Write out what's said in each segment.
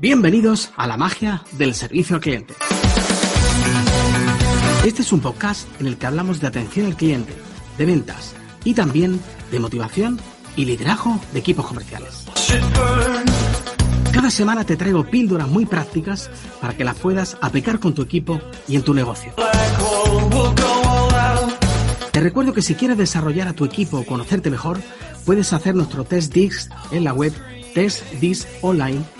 Bienvenidos a la magia del servicio al cliente. Este es un podcast en el que hablamos de atención al cliente, de ventas y también de motivación y liderazgo de equipos comerciales. Cada semana te traigo píldoras muy prácticas para que las puedas aplicar con tu equipo y en tu negocio. Te recuerdo que si quieres desarrollar a tu equipo o conocerte mejor, puedes hacer nuestro test DISC en la web testdisonline.com.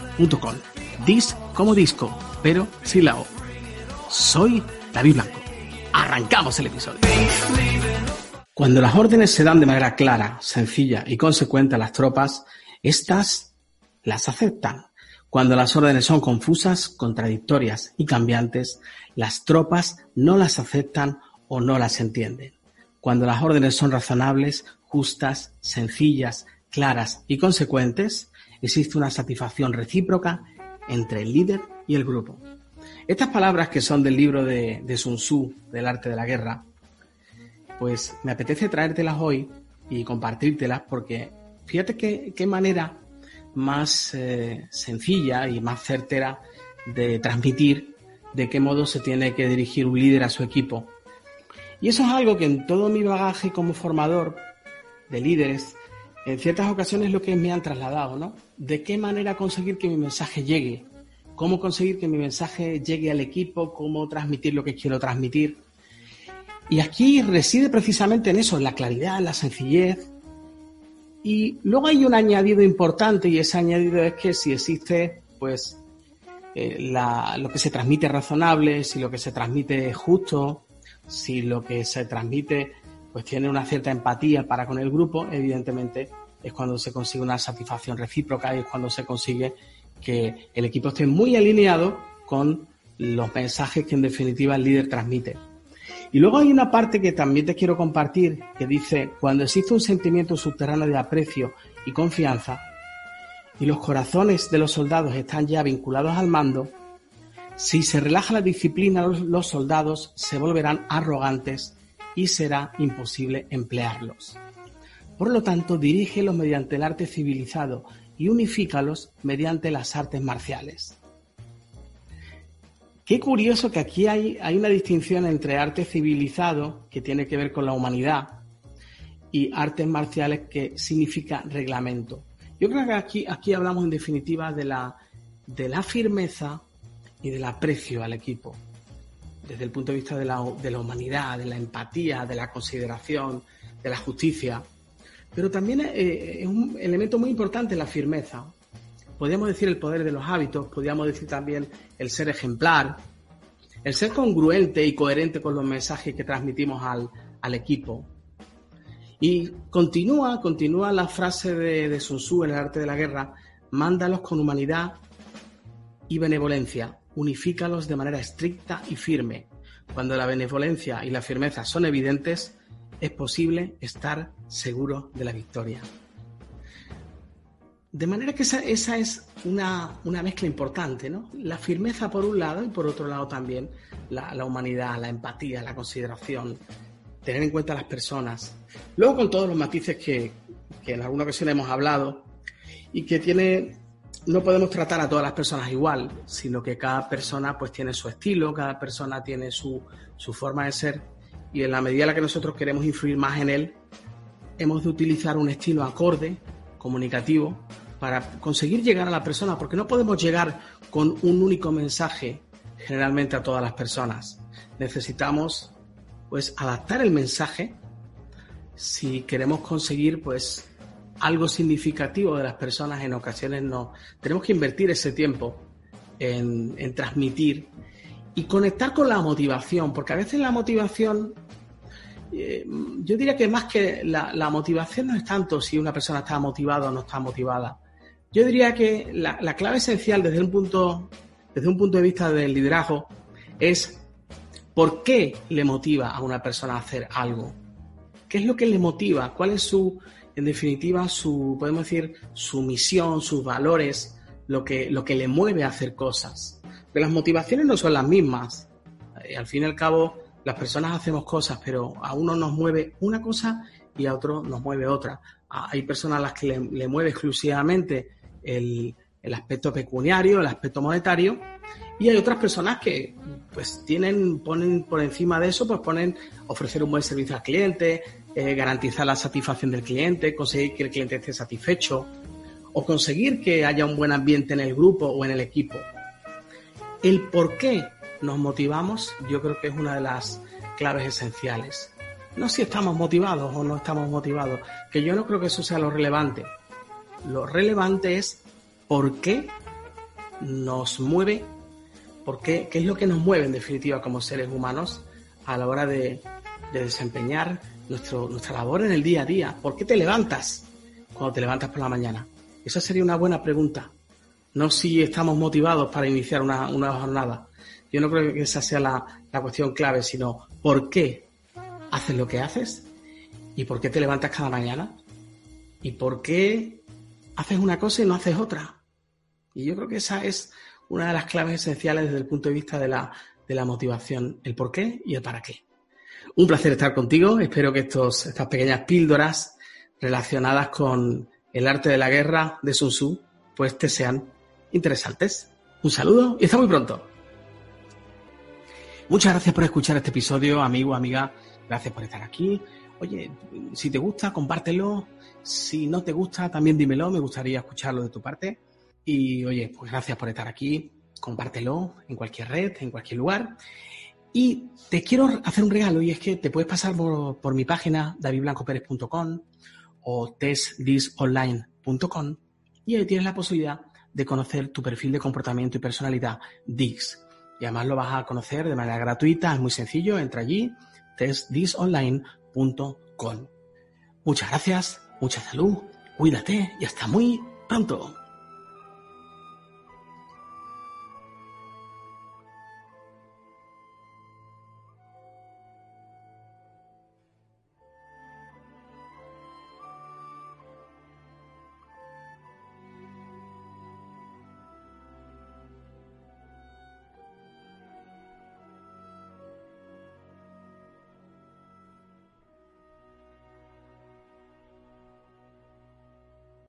DIS como disco, pero sin la O. Soy David Blanco. Arrancamos el episodio. Cuando las órdenes se dan de manera clara, sencilla y consecuente a las tropas, estas las aceptan. Cuando las órdenes son confusas, contradictorias y cambiantes, las tropas no las aceptan o no las entienden. Cuando las órdenes son razonables, justas, sencillas, claras y consecuentes, existe una satisfacción recíproca entre el líder y el grupo. Estas palabras que son del libro de, Sun Tzu, del arte de la guerra, pues me apetece traértelas hoy y compartírtelas porque fíjate qué, manera más eh, sencilla y más certera de transmitir de qué modo se tiene que dirigir un líder a su equipo. Y eso es algo que en todo mi bagaje como formador de líderes en ciertas ocasiones lo que me han trasladado, ¿no? De qué manera conseguir que mi mensaje llegue, cómo conseguir que mi mensaje llegue al equipo, cómo transmitir lo que quiero transmitir. Y aquí reside precisamente en eso, en la claridad, en la sencillez. Y luego hay un añadido importante y ese añadido es que si existe, pues, eh, lo que se transmite es razonable, si lo que se transmite es justo, si lo que se transmite pues tiene una cierta empatía para con el grupo, evidentemente es cuando se consigue una satisfacción recíproca y es cuando se consigue que el equipo esté muy alineado con los mensajes que en definitiva el líder transmite. Y luego hay una parte que también te quiero compartir que dice, cuando existe un sentimiento subterráneo de aprecio y confianza, y los corazones de los soldados están ya vinculados al mando, si se relaja la disciplina, los soldados se volverán arrogantes y será imposible emplearlos. Por lo tanto, dirígelos mediante el arte civilizado y unifícalos mediante las artes marciales. Qué curioso que aquí hay, hay una distinción entre arte civilizado, que tiene que ver con la humanidad, y artes marciales, que significa reglamento. Yo creo que aquí, aquí hablamos en definitiva de la, de la firmeza y del aprecio al equipo desde el punto de vista de la, de la humanidad, de la empatía, de la consideración, de la justicia. Pero también eh, es un elemento muy importante la firmeza. Podríamos decir el poder de los hábitos, podríamos decir también el ser ejemplar, el ser congruente y coherente con los mensajes que transmitimos al, al equipo. Y continúa, continúa la frase de, de Sun Tzu en el arte de la guerra, mándalos con humanidad y benevolencia, unifícalos de manera estricta y firme. Cuando la benevolencia y la firmeza son evidentes, es posible estar seguro de la victoria. De manera que esa, es una, mezcla importante, ¿no? La firmeza por un lado y por otro lado también la, humanidad, la empatía, la consideración, tener en cuenta a las personas. Luego con todos los matices que, que en alguna ocasión hemos hablado y que tiene no podemos tratar a todas las personas igual, sino que cada persona pues tiene su estilo, cada persona tiene su, forma de ser y en la medida en la que nosotros queremos influir más en él, hemos de utilizar un estilo acorde, comunicativo, para conseguir llegar a la persona, porque no podemos llegar con un único mensaje generalmente a todas las personas. Necesitamos pues adaptar el mensaje si queremos conseguir pues algo significativo de las personas en ocasiones no. Tenemos que invertir ese tiempo en, transmitir y conectar con la motivación, porque a veces la motivación, eh, yo diría que más que la, motivación no es tanto si una persona está motivada o no está motivada. Yo diría que la, la clave esencial desde un punto, desde un punto de vista del liderazgo es por qué le motiva a una persona a hacer algo. ¿Qué es lo que le motiva? ¿Cuál es su, en definitiva, su, podemos decir, su misión, sus valores, lo que, lo que le mueve a hacer cosas. Pero las motivaciones no son las mismas. Eh, al fin y al cabo, las personas hacemos cosas, pero a uno nos mueve una cosa y a otro nos mueve otra. Hay personas a las que le, mueve exclusivamente el, el aspecto pecuniario, el aspecto monetario, y hay otras personas que pues tienen, ponen por encima de eso, pues ponen ofrecer un buen servicio al cliente, eh, garantizar la satisfacción del cliente, conseguir que el cliente esté satisfecho, o conseguir que haya un buen ambiente en el grupo o en el equipo. El por qué nos motivamos, yo creo que es una de las claves esenciales. No si estamos motivados o no estamos motivados, que yo no creo que eso sea lo relevante. Lo relevante es por qué nos mueve, por qué, qué es lo que nos mueve en definitiva como seres humanos a la hora de, desempeñar nuestro, nuestra labor en el día a día. ¿Por qué te levantas cuando te levantas por la mañana? Esa sería una buena pregunta. No si estamos motivados para iniciar una, jornada. Yo no creo que esa sea la, la cuestión clave, sino por qué haces lo que haces y por qué te levantas cada mañana y por qué haces una cosa y no haces otra. Y yo creo que esa es una de las claves esenciales desde el punto de vista de la, de la motivación, el por qué y el para qué. Un placer estar contigo. Espero que estos, estas pequeñas píldoras relacionadas con el arte de la guerra de Sun Tzu, pues te sean interesantes. Un saludo y hasta muy pronto. Muchas gracias por escuchar este episodio, amigo, amiga. Gracias por estar aquí. Oye, si te gusta, compártelo. Si no te gusta, también dímelo. Me gustaría escucharlo de tu parte. Y oye, pues gracias por estar aquí. Compártelo en cualquier red, en cualquier lugar. Y te quiero hacer un regalo y es que te puedes pasar por, mi página davidblancoperez.com o testdisonline.com y ahí tienes la posibilidad de conocer tu perfil de comportamiento y personalidad DIX. Y además lo vas a conocer de manera gratuita, es muy sencillo, entra allí, testdisonline.com. Muchas gracias, mucha salud, cuídate y hasta muy pronto.